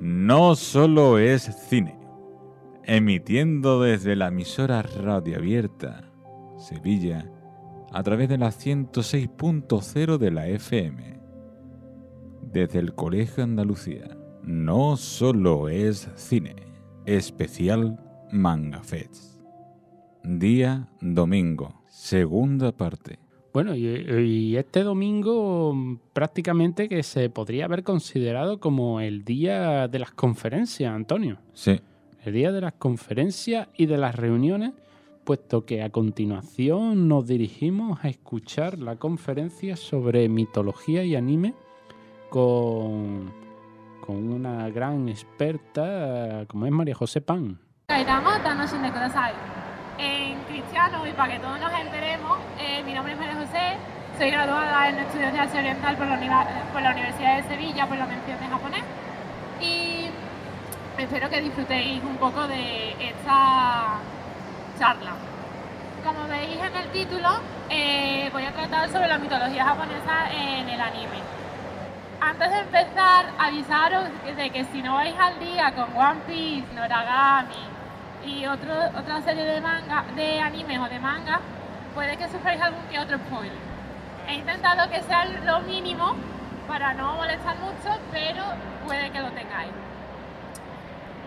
no solo es cine, emitiendo desde la emisora Radio Abierta, Sevilla, a través de la 106.0 de la FM. Desde el Colegio Andalucía, no solo es cine, especial Manga Fest. Día domingo, segunda parte. Bueno, y, este domingo mm, prácticamente que se podría haber considerado como el día de las conferencias, Antonio. Sí. El día de las conferencias y de las reuniones, puesto que a continuación nos dirigimos a escuchar la conferencia sobre mitología y anime con, con una gran experta como es María José Pan en y para que todos nos enteremos, eh, mi nombre es María José, soy graduada en estudios de Asia Oriental por la, Universidad de Sevilla por la mención de japonés y espero que disfrutéis un poco de esta charla. Como veis en el título, eh, voy a tratar sobre la mitología japonesa en el anime. Antes de empezar, avisaros de que si no vais al día con One Piece, Noragami, y otro, otra serie de manga, de animes o de manga, puede que sufráis algún que otro spoiler. He intentado que sea lo mínimo para no molestar mucho, pero puede que lo tengáis.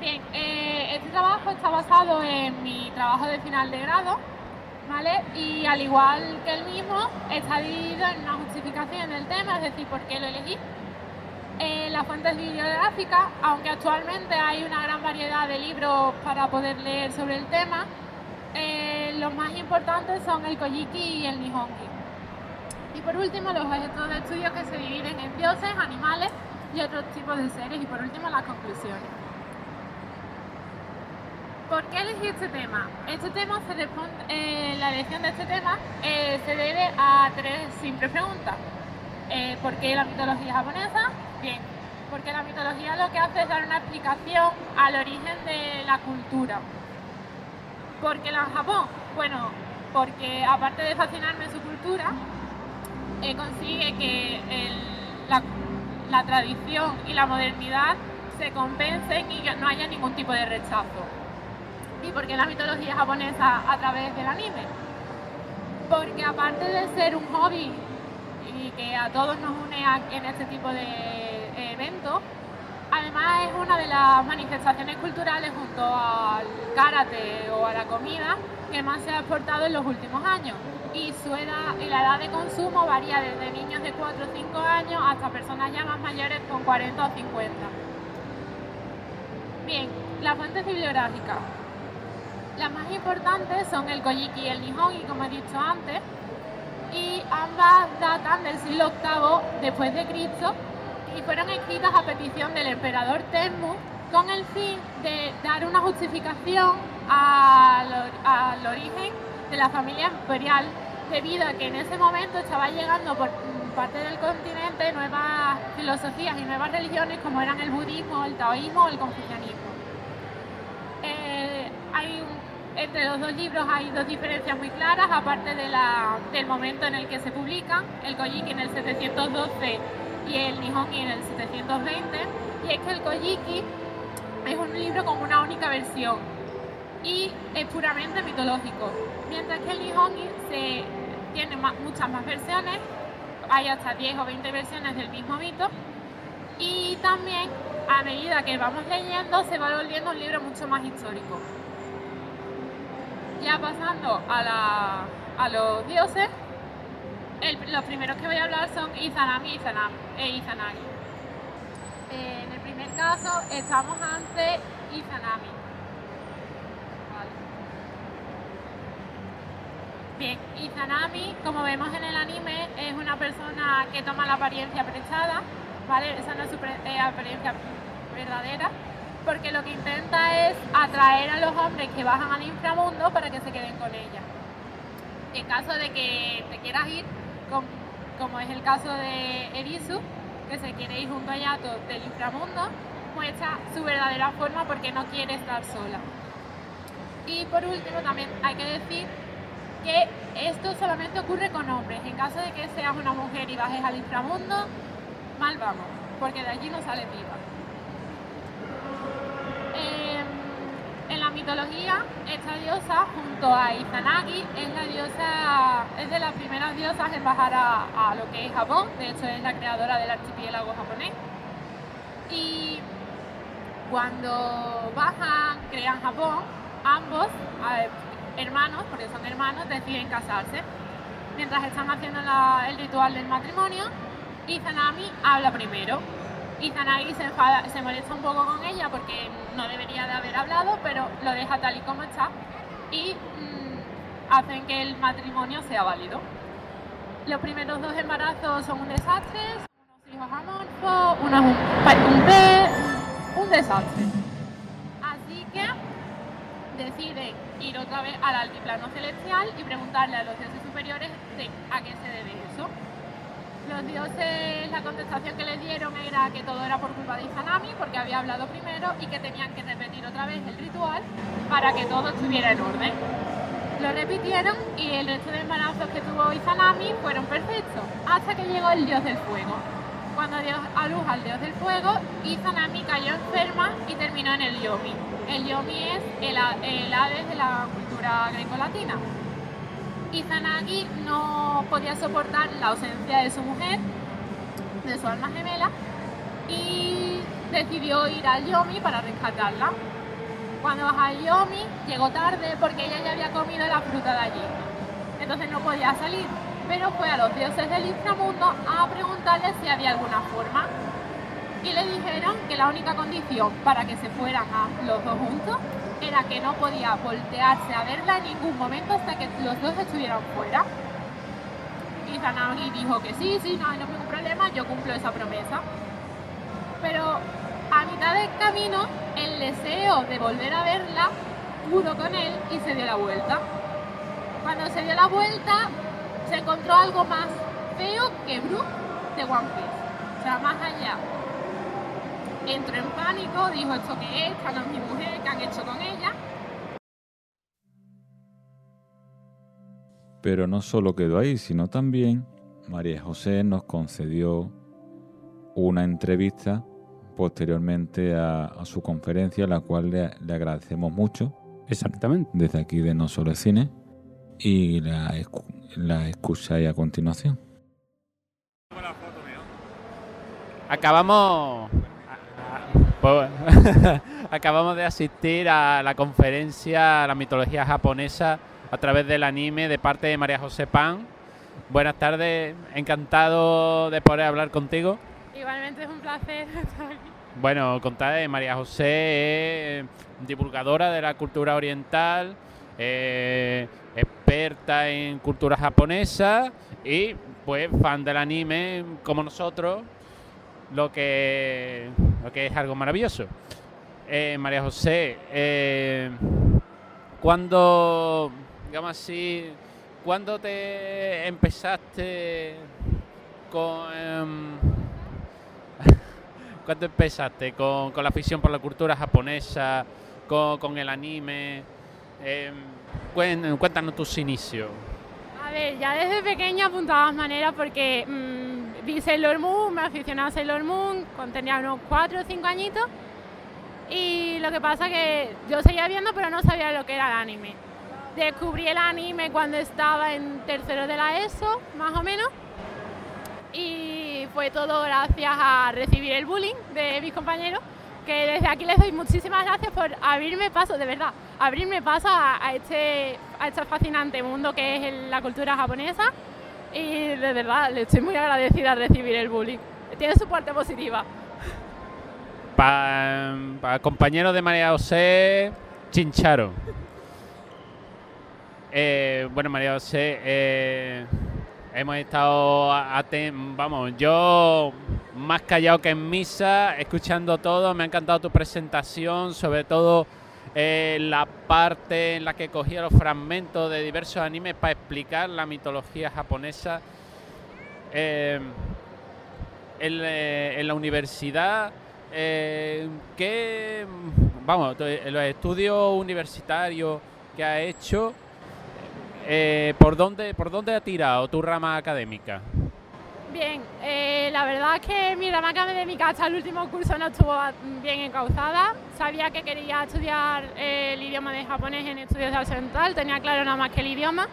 Bien, eh, este trabajo está basado en mi trabajo de final de grado, ¿vale? Y al igual que el mismo, está dividido en una justificación del tema, es decir, por qué lo elegí las fuentes bibliográficas, aunque actualmente hay una gran variedad de libros para poder leer sobre el tema, eh, los más importantes son el Kojiki y el Nihongi. Y por último, los objetos de estudio que se dividen en dioses, animales y otros tipos de seres. Y por último, las conclusiones. ¿Por qué elegí este tema? Este tema se responde, eh, la elección de este tema eh, se debe a tres simples preguntas. ¿Por qué la mitología japonesa? Bien, porque la mitología lo que hace es dar una explicación al origen de la cultura. ¿Por qué la Japón? Bueno, porque aparte de fascinarme su cultura, eh, consigue que la, tradición y la modernidad se compensen y no haya ningún tipo de rechazo. ¿Y por qué la mitología japonesa a través del anime? Porque aparte de ser un hobby y que a todos nos une en este tipo de Además es una de las manifestaciones culturales junto al karate o a la comida que más se ha exportado en los últimos años. Y su edad y la edad de consumo varía desde niños de 4 o 5 años hasta personas ya más mayores con 40 o 50. Bien, las fuentes bibliográficas. Las más importantes son el Kojiki y el Nihongi, como he dicho antes, y ambas datan del siglo VIII después de Cristo y fueron escritas a petición del emperador Tenmu con el fin de dar una justificación al, origen de la familia imperial, debido a que en ese momento estaba llegando por parte del continente nuevas filosofías y nuevas religiones como eran el budismo, el taoísmo o el confucianismo. Eh, entre los dos libros hay dos diferencias muy claras, aparte del momento en el que se publican, el Kojiki en el 712 y el Nihongi en el 720, y es que el Kojiki es un libro con una única versión y es puramente mitológico, mientras que el Nihongi se, tiene muchas más versiones, hay hasta 10 o 20 versiones del mismo mito, y también a medida que vamos leyendo se va volviendo un libro mucho más histórico. Ya pasando a los dioses, los primeros que voy a hablar son Izanami e Izanagi. Eh, en el primer caso estamos ante Izanami. Bien, Izanami, como vemos en el anime, es una persona que toma la apariencia prestada, ¿vale? Esa no es su eh, apariencia verdadera, porque lo que intenta es atraer a los hombres que bajan al inframundo para que se queden con ella. En caso de que te quieras ir, como es el caso de Erisu, que se quiere ir junto a Yato del inframundo, muestra su verdadera forma porque no quiere estar sola. Y por último también hay que decir que esto solamente ocurre con hombres. En caso de que seas una mujer y bajes al inframundo, mal vamos, porque de allí no sales viva. Mitología, esta diosa, junto a Izanagi, es la diosa, es de las primeras diosas en bajar a, lo que es Japón. De hecho, es la creadora del archipiélago japonés. Y cuando bajan, crean Japón, ambos hermanos, porque son hermanos, deciden casarse. Mientras están haciendo el ritual del matrimonio, Izanami habla primero. Izanagi se, enfada, se molesta un poco con ella porque no debería de haber hablado, pero lo deja tal y como está y mm, hacen que el matrimonio sea válido. Los primeros dos embarazos son un desastre, son unos hijos amorfos, uno es un, un pez, un desastre. Así que deciden ir otra vez al altiplano celestial y preguntarle a los dioses superiores a qué se debe eso. Los dioses, la contestación que les dieron era que todo era por culpa de Izanami, porque había hablado primero y que tenían que repetir otra vez el ritual para que todo estuviera en orden. Lo repitieron y el resto de embarazos que tuvo Izanami fueron perfectos, hasta que llegó el dios del fuego. Cuando dio a luz al dios del fuego, Izanami cayó enferma y terminó en el Yomi. El Yomi es el, el Hades de la cultura grecolatina. Izanagi no podía soportar la ausencia de su mujer, de su alma gemela, y decidió ir al Yomi para rescatarla. Cuando bajó al Yomi, llegó tarde porque ella ya había comido la fruta de allí. Entonces no podía salir, pero fue a los dioses del inframundo a preguntarles si había alguna forma. Y le dijeron que la única condición para que se fueran a los dos juntos era que no podía voltearse a verla en ningún momento hasta que los dos estuvieran fuera. Y Zanagi dijo que sí, sí, no hay ningún problema, yo cumplo esa promesa. Pero a mitad del camino, el deseo de volver a verla pudo con él y se dio la vuelta. Cuando se dio la vuelta, se encontró algo más feo que Brook de One Piece. O sea, más allá. Entró en pánico, dijo esto que es, esta no es mi mujer, ¿qué han hecho con ella? Pero no solo quedó ahí, sino también María José nos concedió una entrevista posteriormente a, a su conferencia, la cual le, le agradecemos mucho Exactamente. desde aquí de No Solo Cine y la, la escucháis a continuación. Acabamos. Pues, acabamos de asistir a la conferencia La mitología japonesa a través del anime de parte de María José Pan. Buenas tardes, encantado de poder hablar contigo. Igualmente es un placer estar aquí. Bueno, contar María José es divulgadora de la cultura oriental, eh, experta en cultura japonesa y pues fan del anime como nosotros, lo que, lo que es algo maravilloso. Eh, María José, eh, cuando, digamos así, cuando te empezaste con... em, ¿Cuándo empezaste con, con la afición por la cultura japonesa, con, con el anime? Em, cuéntanos tus inicios. A ver, ya desde pequeña apuntaba maneras porque mm, vi Sailor Moon, me aficioné a Sailor Moon cuando tenía unos 4 o 5 añitos. Y lo que pasa que yo seguía viendo pero no sabía lo que era el anime. Descubrí el anime cuando estaba en tercero de la ESO, más o menos. Y fue todo gracias a recibir el bullying de mis compañeros, que desde aquí les doy muchísimas gracias por abrirme paso, de verdad, abrirme paso a, este, este fascinante mundo que es el- la cultura japonesa. Y de verdad, le estoy muy agradecida a recibir el bullying. Tiene su parte positiva. Para compañero de María José, Chincharo. Eh, bueno, María José, eh, hemos estado, vamos, yo más callado que en misa, escuchando todo, me ha encantado tu presentación, sobre todo eh, la parte en la que cogía los fragmentos de diversos animes para explicar la mitología japonesa. Eh, en, eh, la universidad, eh, ¿qué, vamos, en los estudios universitarios que ha hecho, eh, ¿por, dónde, ¿por dónde ha tirado tu rama académica? Bien, eh, la verdad es que mi rama académica hasta el último curso no estuvo bien encauzada. Sabía que quería estudiar eh, el idioma de japonés en estudios de occidental, tenía claro nada más que el idioma.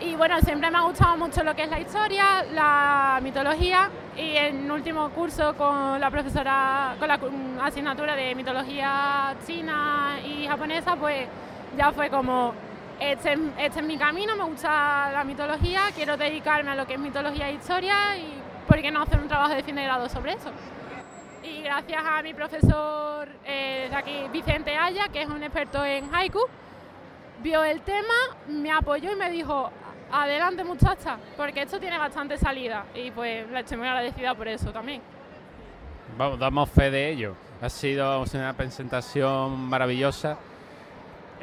Y bueno, siempre me ha gustado mucho lo que es la historia, la mitología y en último curso con la profesora, con la asignatura de mitología china y japonesa, pues ya fue como este, este, es mi camino, me gusta la mitología, quiero dedicarme a lo que es mitología e historia y por qué no hacer un trabajo de fin de grado sobre eso. Y gracias a mi profesor eh, aquí, Vicente Aya, que es un experto en haiku, vio el tema, me apoyó y me dijo, adelante muchacha, porque esto tiene bastante salida y pues la estoy muy agradecida por eso también. Vamos, damos fe de ello. Ha sido una presentación maravillosa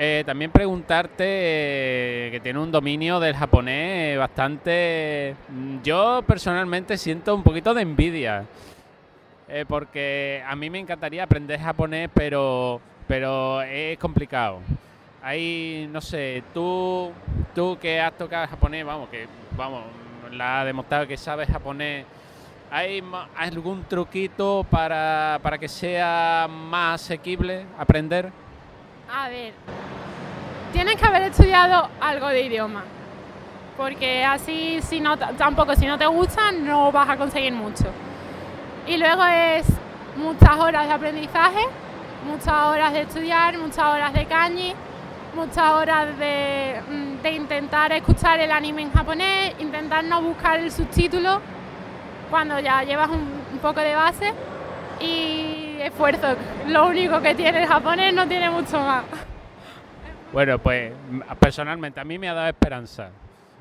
eh, también preguntarte eh, que tiene un dominio del japonés bastante... Mm, yo personalmente siento un poquito de envidia. Eh, porque a mí me encantaría aprender japonés, pero, pero es complicado. Hay, no sé, tú, tú que has tocado japonés, vamos, que vamos, la ha demostrado que sabes japonés. ¿Hay algún truquito para, para que sea más asequible aprender? A ver, tienes que haber estudiado algo de idioma, porque así si no, tampoco si no te gusta no vas a conseguir mucho. Y luego es muchas horas de aprendizaje, muchas horas de estudiar, muchas horas de kanji, muchas horas de, mm, intentar escuchar el anime en japonés, intentar no buscar el subtítulo cuando ya llevas un, un poco de base y esfuerzo. Lo único que tiene el japonés no tiene mucho más. Bueno, pues personalmente a mí me ha dado esperanza.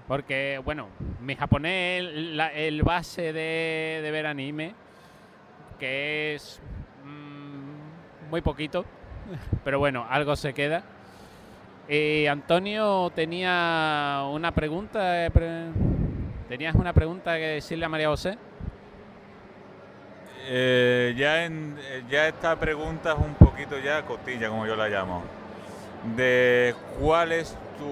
Porque, bueno, mi japonés es el base de, ver anime, que es mm, muy poquito, pero bueno, algo se queda. Y Antonio tenía una pregunta. Eh, ¿Tenías una pregunta que decirle a María José? Eh, ya, en, eh, ya esta pregunta es un poquito ya costilla, como yo la llamo de cuál es tu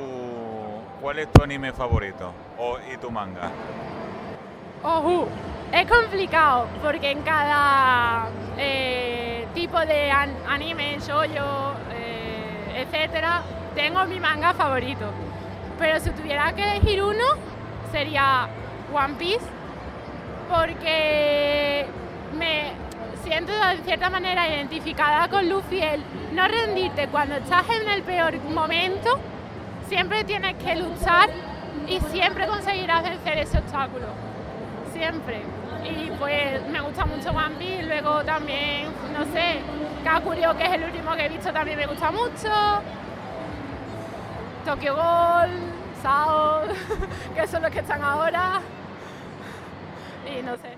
cuál es tu anime favorito o, y tu manga. Ojo, es complicado porque en cada eh, tipo de anime, shoujo, eh, etcétera, tengo mi manga favorito. Pero si tuviera que elegir uno, sería One Piece porque me siento de cierta manera identificada con Luffy, el no rendirte cuando estás en el peor momento, siempre tienes que luchar y siempre conseguirás vencer ese obstáculo. Siempre. Y pues me gusta mucho One Piece, luego también, no sé, Kakurio, que es el último que he visto, también me gusta mucho. Tokyo Ghoul, Sao, que son los que están ahora. Y no sé.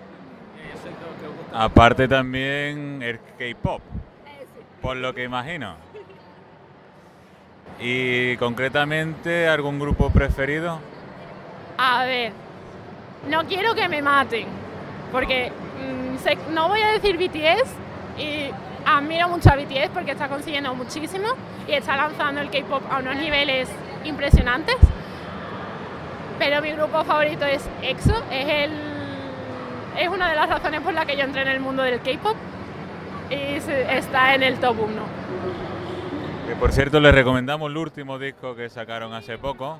Aparte también el K-pop, por lo que imagino. ¿Y concretamente algún grupo preferido? A ver, no quiero que me maten, porque mm, no voy a decir BTS y admiro mucho a BTS porque está consiguiendo muchísimo y está lanzando el K-pop a unos niveles impresionantes. Pero mi grupo favorito es EXO, es el es una de las razones por las que yo entré en el mundo del K-pop y está en el top 1. Que por cierto, les recomendamos el último disco que sacaron hace poco,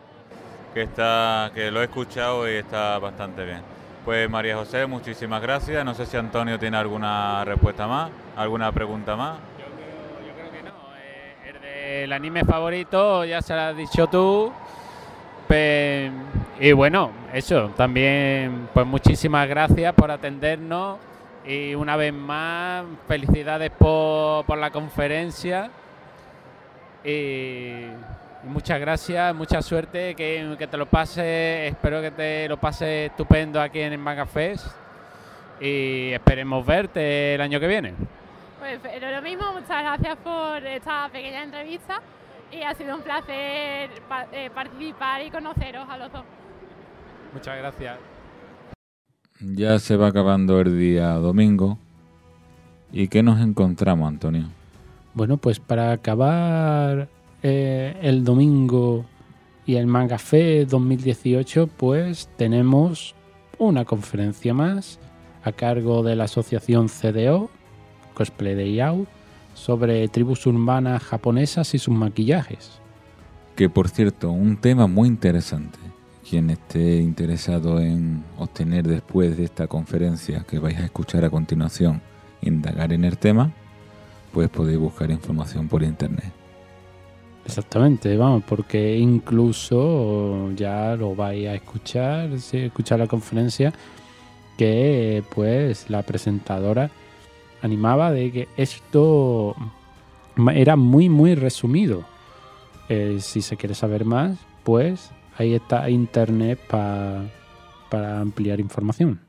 que, está, que lo he escuchado y está bastante bien. Pues María José, muchísimas gracias. No sé si Antonio tiene alguna respuesta más, alguna pregunta más. Yo creo, que no. Eh, el del anime favorito ya se lo has dicho tú. Y bueno, eso, también pues muchísimas gracias por atendernos y una vez más felicidades por, la conferencia y, muchas gracias, mucha suerte, que, te lo pase, espero que te lo pase estupendo aquí en el y esperemos verte el año que viene. Pues lo mismo, muchas gracias por esta pequeña entrevista y ha sido un placer eh, participar y conoceros a los dos. Muchas gracias. Ya se va acabando el día domingo. ¿Y qué nos encontramos, Antonio? Bueno, pues para acabar eh, el domingo y el Manga Fe 2018, pues tenemos una conferencia más a cargo de la asociación CDO, Cosplay Day Out, sobre tribus urbanas japonesas y sus maquillajes. Que por cierto, un tema muy interesante. Quien esté interesado en obtener después de esta conferencia que vais a escuchar a continuación, indagar en el tema, pues podéis buscar información por internet. Exactamente, vamos, porque incluso ya lo vais a escuchar, si escuchar la conferencia, que pues la presentadora animaba de que esto era muy muy resumido. Eh, si se quiere saber más, pues ahí está internet para ampliar información.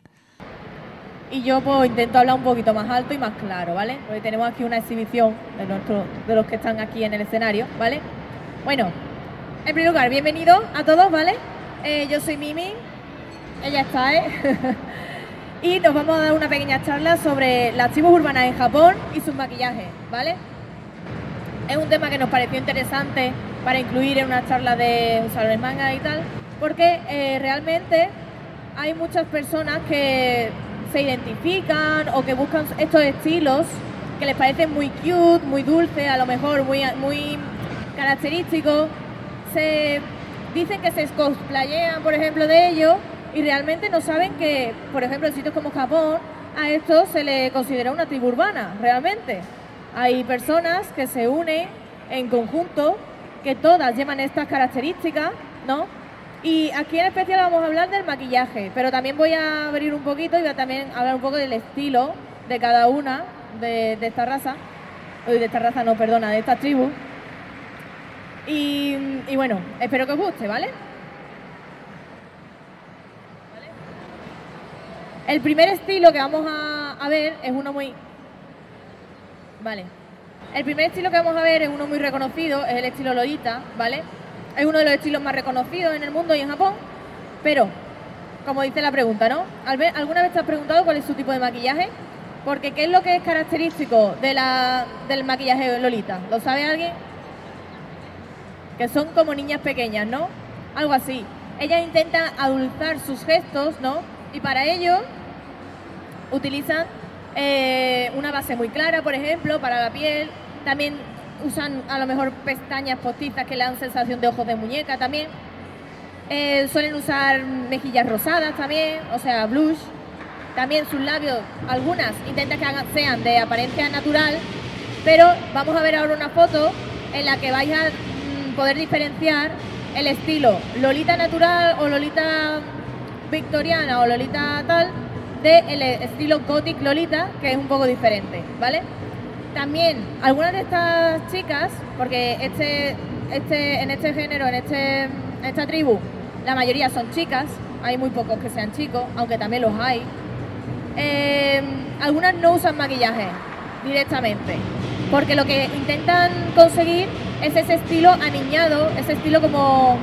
Y yo pues intento hablar un poquito más alto y más claro, ¿vale? Porque tenemos aquí una exhibición de, nuestro, de los que están aquí en el escenario, ¿vale? Bueno, en primer lugar, bienvenidos a todos, ¿vale? Eh, yo soy Mimi, ella está, ¿eh? y nos vamos a dar una pequeña charla sobre las tribus urbanas en Japón y sus maquillajes, ¿vale? Es un tema que nos pareció interesante para incluir en una charla de de manga y tal, porque eh, realmente hay muchas personas que se identifican o que buscan estos estilos que les parecen muy cute, muy dulce, a lo mejor muy, muy característicos. Se dicen que se cosplayean, por ejemplo, de ellos y realmente no saben que, por ejemplo, en sitios como Japón, a esto se le considera una tribu urbana, realmente. Hay personas que se unen en conjunto, que todas llevan estas características, ¿no? Y aquí en especial vamos a hablar del maquillaje, pero también voy a abrir un poquito y voy a también hablar un poco del estilo de cada una de, esta raza, de esta raza no, perdona, de esta tribu. Y, bueno, espero que os guste, ¿vale? El primer estilo que vamos a ver es uno muy... Vale. El primer estilo que vamos a ver es uno muy reconocido, es el estilo Lolita, ¿vale? Es uno de los estilos más reconocidos en el mundo y en Japón, pero, como dice la pregunta, ¿no? ¿Alguna vez te has preguntado cuál es su tipo de maquillaje? Porque ¿qué es lo que es característico del maquillaje Lolita? ¿Lo sabe alguien? Que son como niñas pequeñas, ¿no? Algo así. Ellas intentan adulzar sus gestos, ¿no? Y para ello utilizan eh, una base muy clara, por ejemplo, para la piel. También usan a lo mejor pestañas postizas que le dan sensación de ojos de muñeca también. Eh, suelen usar mejillas rosadas también, o sea, blush. También sus labios, algunas intentan que sean de apariencia natural, pero vamos a ver ahora una foto en la que vais a mm, poder diferenciar el estilo Lolita natural o Lolita victoriana o Lolita tal del estilo Gothic Lolita, que es un poco diferente, ¿vale? También algunas de estas chicas, porque este, este, en este género, en, este, esta tribu, la mayoría son chicas, hay muy pocos que sean chicos, aunque también los hay. Eh, algunas no usan maquillaje directamente, porque lo que intentan conseguir es ese estilo aniñado, ese estilo como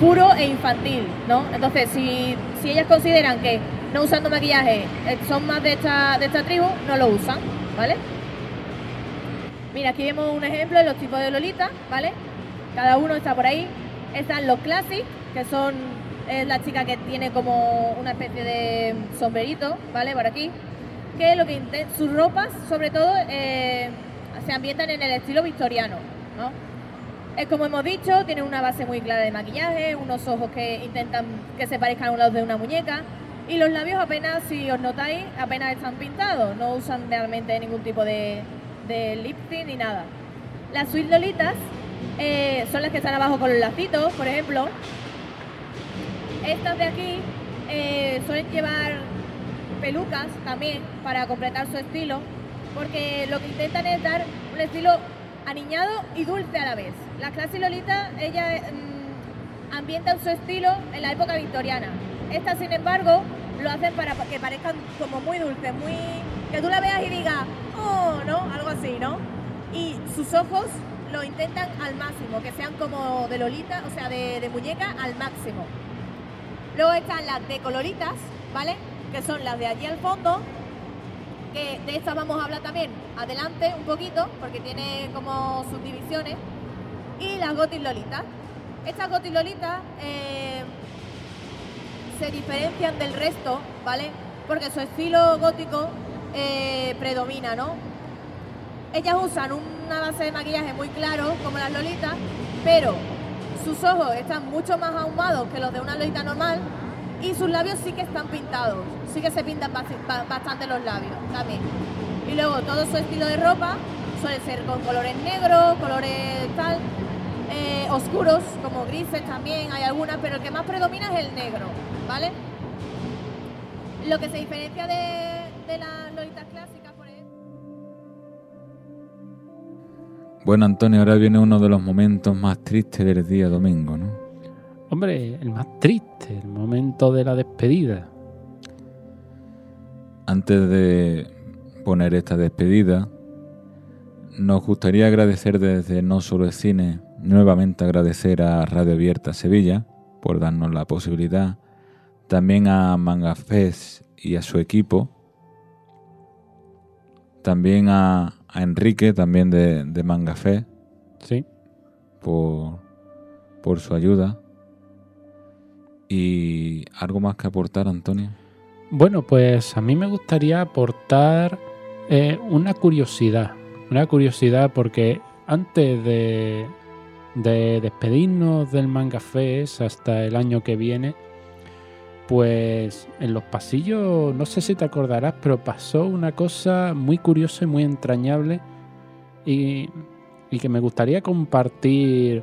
puro e infantil, ¿no? Entonces, si, si ellas consideran que no usando maquillaje eh, son más de esta, de esta tribu, no lo usan, ¿vale? Mira, aquí vemos un ejemplo de los tipos de Lolita, ¿vale? Cada uno está por ahí. Están los Classic, que son es la chica que tiene como una especie de sombrerito, ¿vale? Por aquí. Que lo que sus ropas, sobre todo, eh, se ambientan en el estilo victoriano, ¿no? Es como hemos dicho, tiene una base muy clara de maquillaje, unos ojos que intentan que se parezcan a un lado de una muñeca y los labios apenas, si os notáis, apenas están pintados, no usan realmente ningún tipo de, de lifting ni nada. Las Sweet Lolitas eh, son las que están abajo con los lacitos, por ejemplo. Estas de aquí eh, suelen llevar pelucas también para completar su estilo, porque lo que intentan es dar un estilo aniñado y dulce a la vez. Las clases Lolitas, ellas mm, ambientan su estilo en la época victoriana. Estas, sin embargo, lo hacen para que parezcan como muy dulces, muy que tú la veas y digas, oh, ¿no? Algo así, ¿no? Y sus ojos lo intentan al máximo, que sean como de Lolita, o sea, de, muñeca al máximo. Luego están las de coloritas, ¿vale? Que son las de allí al fondo, que de estas vamos a hablar también adelante un poquito, porque tiene como subdivisiones. Y las gotis lolitas. Estas gotis lolitas eh, se diferencian del resto, ¿vale? Porque su estilo gótico eh, predomina, ¿no? Ellas usan una base de maquillaje muy claro, como las lolitas, pero sus ojos están mucho más ahumados que los de una lolita normal y sus labios sí que están pintados, sí que se pintan bastante los labios también. Y luego todo su estilo de ropa suele ser con colores negros, colores tal, eh, oscuros, como grises también, hay algunas, pero el que más predomina es el negro, ¿vale? Lo que se diferencia de, de las Bueno, Antonio, ahora viene uno de los momentos más tristes del día domingo, ¿no? Hombre, el más triste, el momento de la despedida. Antes de poner esta despedida, nos gustaría agradecer desde No Solo el Cine, nuevamente agradecer a Radio Abierta Sevilla por darnos la posibilidad, también a Mangafés y a su equipo, también a, Enrique, también de, de Mangafé, sí. por, por su ayuda. ¿Y algo más que aportar, Antonio? Bueno, pues a mí me gustaría aportar eh, una curiosidad. Una curiosidad porque antes de, de despedirnos del Manga Fest hasta el año que viene, pues en los pasillos, no sé si te acordarás, pero pasó una cosa muy curiosa y muy entrañable y, que me gustaría compartir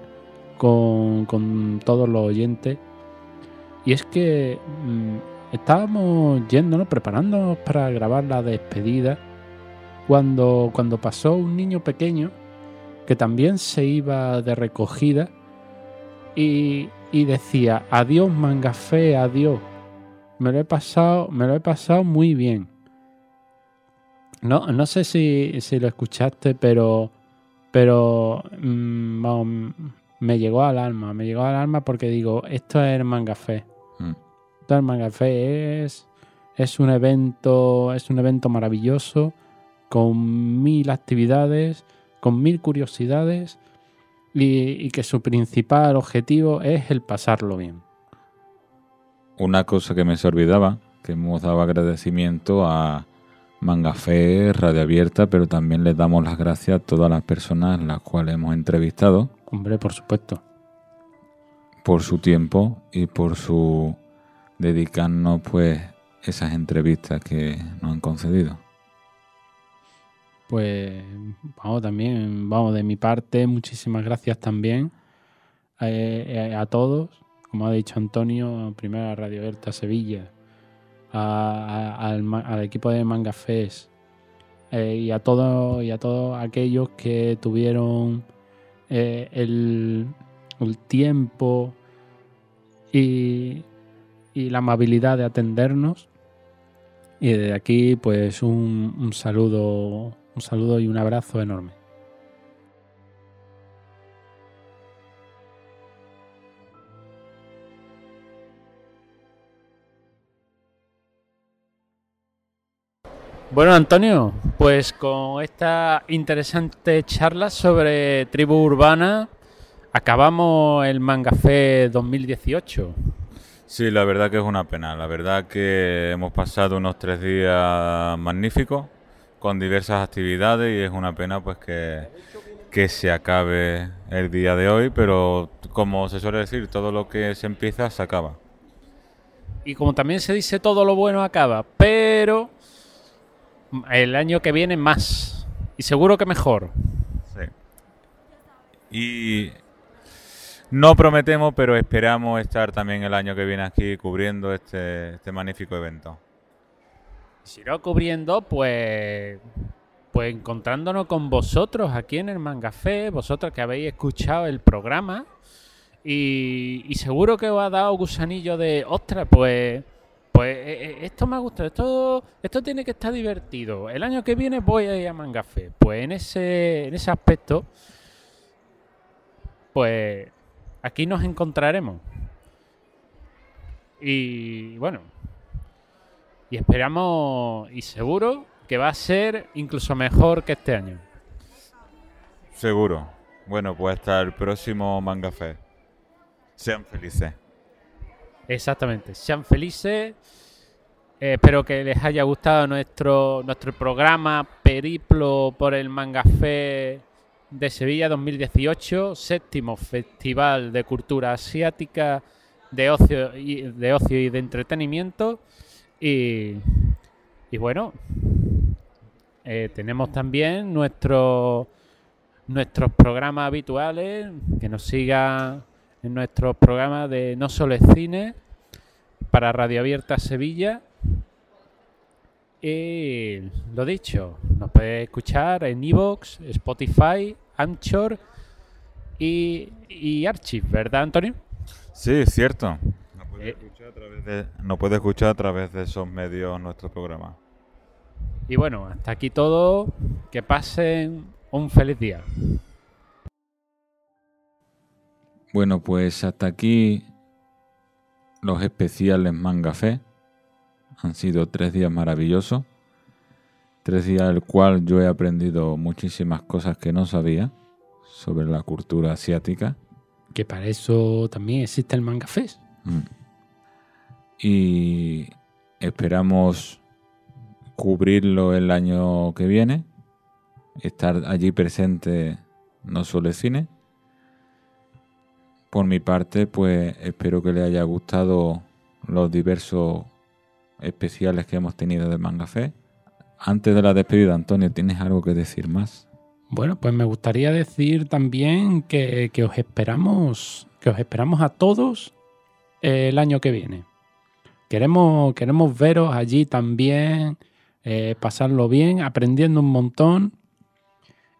con, todos los oyentes. Y es que mmm, estábamos yéndonos, preparándonos para grabar la despedida, cuando, cuando pasó un niño pequeño que también se iba de recogida y, y decía, adiós mangafé, adiós. Me lo he pasado, me lo he pasado muy bien. No, no sé si, si lo escuchaste, pero, pero mmm, vamos, me llegó al alma, me llegó al alma porque digo, esto es el mangafé. Mm. Esto es el mangafé, es, es un evento, es un evento maravilloso, con mil actividades con mil curiosidades y, y, que su principal objetivo es el pasarlo bien. Una cosa que me se olvidaba, que hemos dado agradecimiento a Mangafé, Radio Abierta, pero también les damos las gracias a todas las personas las cuales hemos entrevistado. Hombre, por supuesto. Por su tiempo y por su dedicarnos pues esas entrevistas que nos han concedido. Pues vamos también, vamos de mi parte, muchísimas gracias también eh, a todos, como ha dicho Antonio, primero a Radio Berta Sevilla, al, equipo de Manga Fest eh, y a todos y a todos aquellos que tuvieron eh, el, el, tiempo y, y la amabilidad de atendernos. Y desde aquí, pues un, un saludo un saludo y un abrazo enorme. Bueno, Antonio, pues con esta interesante charla sobre tribu urbana acabamos el Mangafé 2018. Sí, la verdad que es una pena. La verdad que hemos pasado unos tres días magníficos con diversas actividades y es una pena pues que, que se acabe el día de hoy, pero como se suele decir, todo lo que se empieza se acaba. Y como también se dice, todo lo bueno acaba, pero el año que viene más. Y seguro que mejor. Sí. Y no prometemos, pero esperamos estar también el año que viene aquí cubriendo este, este magnífico evento. Si no cubriendo, pues, pues encontrándonos con vosotros aquí en el Mangafé, vosotros que habéis escuchado el programa. Y, y seguro que os ha dado gusanillo de, ostras, pues, pues esto me ha gustado, esto, esto tiene que estar divertido. El año que viene voy a ir a Mangafé. Pues en ese, en ese aspecto, pues aquí nos encontraremos. Y bueno, y esperamos y seguro que va a ser incluso mejor que este año. Seguro. Bueno, pues hasta el próximo Manga Fest. Sean felices. Exactamente. Sean felices. Eh, espero que les haya gustado nuestro, nuestro programa Periplo por el Mangafé de Sevilla 2018, séptimo Festival de Cultura Asiática de ocio y de, ocio y de entretenimiento. Y, bueno, eh, tenemos también nuestro, nuestros programas habituales, que nos sigan en nuestros programas de No Solo es Cine para Radio Abierta Sevilla. Y lo dicho, nos puede escuchar en Evox, Spotify, Anchor y, y Archive, ¿verdad, Antonio? Sí, es cierto. No puede, Eh. escuchar a través de, no puede escuchar a través de esos medios nuestro programa. Y bueno, hasta aquí todo. Que pasen un feliz día. Bueno, pues hasta aquí los especiales Manga Fe. Han sido tres días maravillosos. Tres días el cual yo he aprendido muchísimas cosas que no sabía sobre la cultura asiática. Que para eso también existe el Manga Fest. Mm. Y esperamos cubrirlo el año que viene. Estar allí presente no solo el cine. Por mi parte, pues espero que les haya gustado los diversos especiales que hemos tenido de Manga Fe. Antes de la despedida, Antonio, ¿tienes algo que decir más? Bueno, pues me gustaría decir también que, que os esperamos, que os esperamos a todos eh, el año que viene. Queremos, queremos veros allí también, eh, pasarlo bien, aprendiendo un montón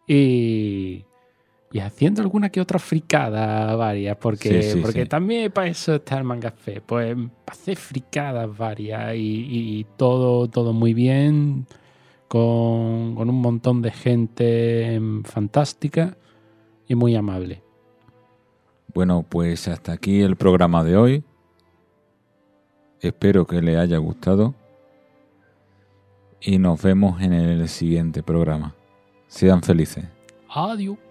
y, y haciendo alguna que otra fricada varias, porque, Sí, sí, porque sí. también para eso está el Manga Fe, pues hacer fricadas varias y, y todo, todo muy bien con, con un montón de gente fantástica y muy amable. Bueno, pues hasta aquí el programa de hoy. Espero que les haya gustado. Y nos vemos en el siguiente programa. Sean felices. Adiós.